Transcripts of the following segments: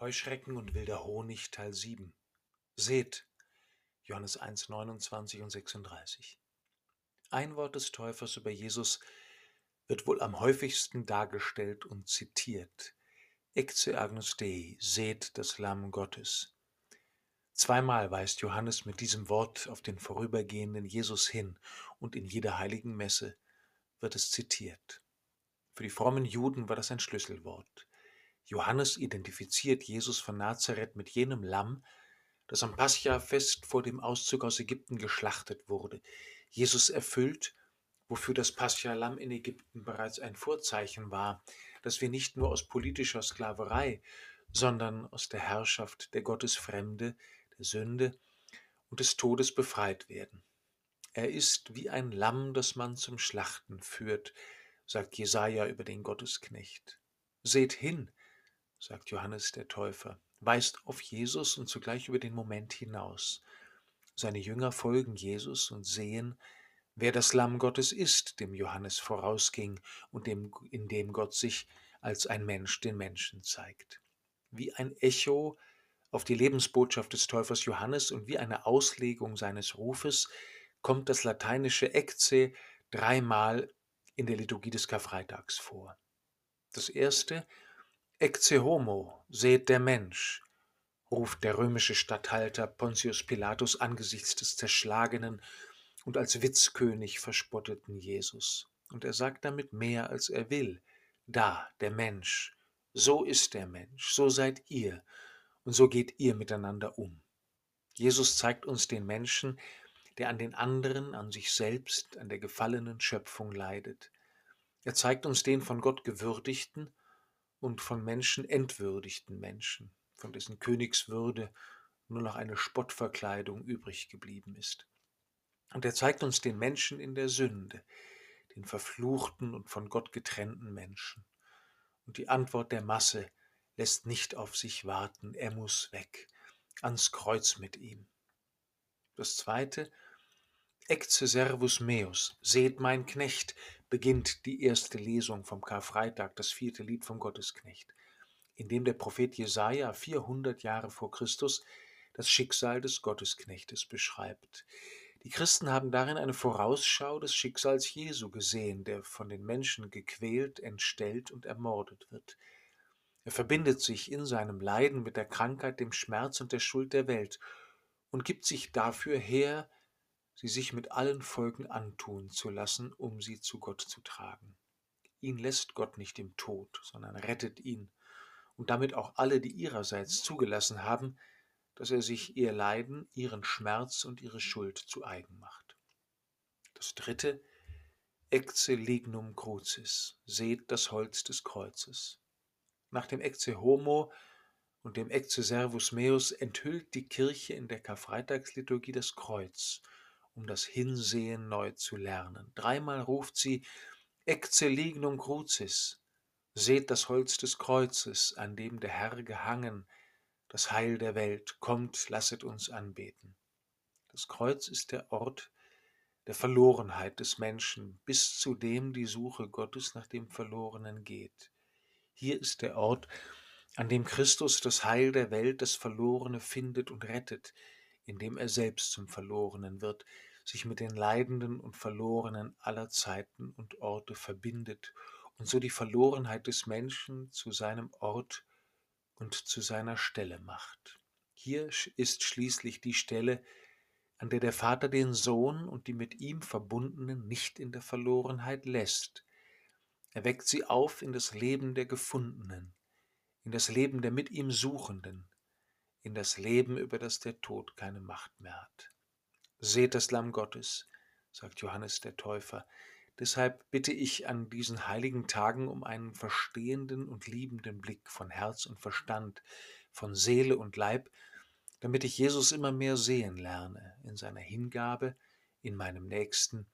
Heuschrecken und wilder Honig Teil 7 Seht Johannes 1, 29 und 36 Ein Wort des Täufers über Jesus wird wohl am häufigsten dargestellt und zitiert. Ecce Agnus Dei, seht das Lamm Gottes. Zweimal weist Johannes mit diesem Wort auf den vorübergehenden Jesus hin und in jeder heiligen Messe wird es zitiert. Für die frommen Juden war das ein Schlüsselwort. Johannes identifiziert Jesus von Nazareth mit jenem Lamm, das am Pascha-Fest vor dem Auszug aus Ägypten geschlachtet wurde. Jesus erfüllt, wofür das Pascha-Lamm in Ägypten bereits ein Vorzeichen war, dass wir nicht nur aus politischer Sklaverei, sondern aus der Herrschaft der Gottesfremde, der Sünde und des Todes befreit werden. Er ist wie ein Lamm, das man zum Schlachten führt, sagt Jesaja über den Gottesknecht. Seht hin, sagt Johannes der Täufer, weist auf Jesus und zugleich über den Moment hinaus. Seine Jünger folgen Jesus und sehen, wer das Lamm Gottes ist, dem Johannes vorausging und dem, in dem Gott sich als ein Mensch den Menschen zeigt. Wie ein Echo auf die Lebensbotschaft des Täufers Johannes und wie eine Auslegung seines Rufes kommt das lateinische Ecce dreimal in der Liturgie des Karfreitags vor. Das erste Ecce homo, seht der Mensch, ruft der römische Statthalter Pontius Pilatus angesichts des zerschlagenen und als Witzkönig verspotteten Jesus. Und er sagt damit mehr, als er will. Da, der Mensch, so ist der Mensch, so seid ihr, und so geht ihr miteinander um. Jesus zeigt uns den Menschen, der an den anderen, an sich selbst, an der gefallenen Schöpfung leidet. Er zeigt uns den von Gott gewürdigten und von Menschen entwürdigten Menschen, von dessen Königswürde nur noch eine Spottverkleidung übrig geblieben ist. Und er zeigt uns den Menschen in der Sünde, den verfluchten und von Gott getrennten Menschen. Und die Antwort der Masse lässt nicht auf sich warten, er muss weg, ans Kreuz mit ihm. Das zweite, Ecce servus meus, seht mein Knecht, beginnt die erste Lesung vom Karfreitag, das vierte Lied vom Gottesknecht, in dem der Prophet Jesaja 400 Jahre vor Christus das Schicksal des Gottesknechtes beschreibt. Die Christen haben darin eine Vorausschau des Schicksals Jesu gesehen, der von den Menschen gequält, entstellt und ermordet wird. Er verbindet sich in seinem Leiden mit der Krankheit, dem Schmerz und der Schuld der Welt und gibt sich dafür her, sie sich mit allen Folgen antun zu lassen, um sie zu Gott zu tragen. Ihn lässt Gott nicht im Tod, sondern rettet ihn und damit auch alle, die ihrerseits zugelassen haben, dass er sich ihr Leiden, ihren Schmerz und ihre Schuld zu eigen macht. Das dritte, Ecce lignum crucis, seht das Holz des Kreuzes. Nach dem Ecce homo und dem Ecce servus meus enthüllt die Kirche in der Karfreitagsliturgie das Kreuz um das Hinsehen neu zu lernen. Dreimal ruft sie Ecce lignum crucis, seht das Holz des Kreuzes, an dem der Herr gehangen, das Heil der Welt, kommt, lasset uns anbeten. Das Kreuz ist der Ort der Verlorenheit des Menschen, bis zu dem die Suche Gottes nach dem Verlorenen geht. Hier ist der Ort, an dem Christus das Heil der Welt, das Verlorene findet und rettet, indem er selbst zum Verlorenen wird, sich mit den Leidenden und Verlorenen aller Zeiten und Orte verbindet und so die Verlorenheit des Menschen zu seinem Ort und zu seiner Stelle macht. Hier ist schließlich die Stelle, an der der Vater den Sohn und die mit ihm verbundenen nicht in der Verlorenheit lässt. Er weckt sie auf in das Leben der Gefundenen, in das Leben der mit ihm Suchenden, in das Leben, über das der Tod keine Macht mehr hat. Seht das Lamm Gottes, sagt Johannes der Täufer. Deshalb bitte ich an diesen heiligen Tagen um einen verstehenden und liebenden Blick von Herz und Verstand, von Seele und Leib, damit ich Jesus immer mehr sehen lerne in seiner Hingabe, in meinem Nächsten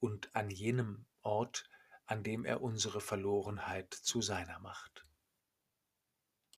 und an jenem Ort, an dem er unsere Verlorenheit zu seiner macht.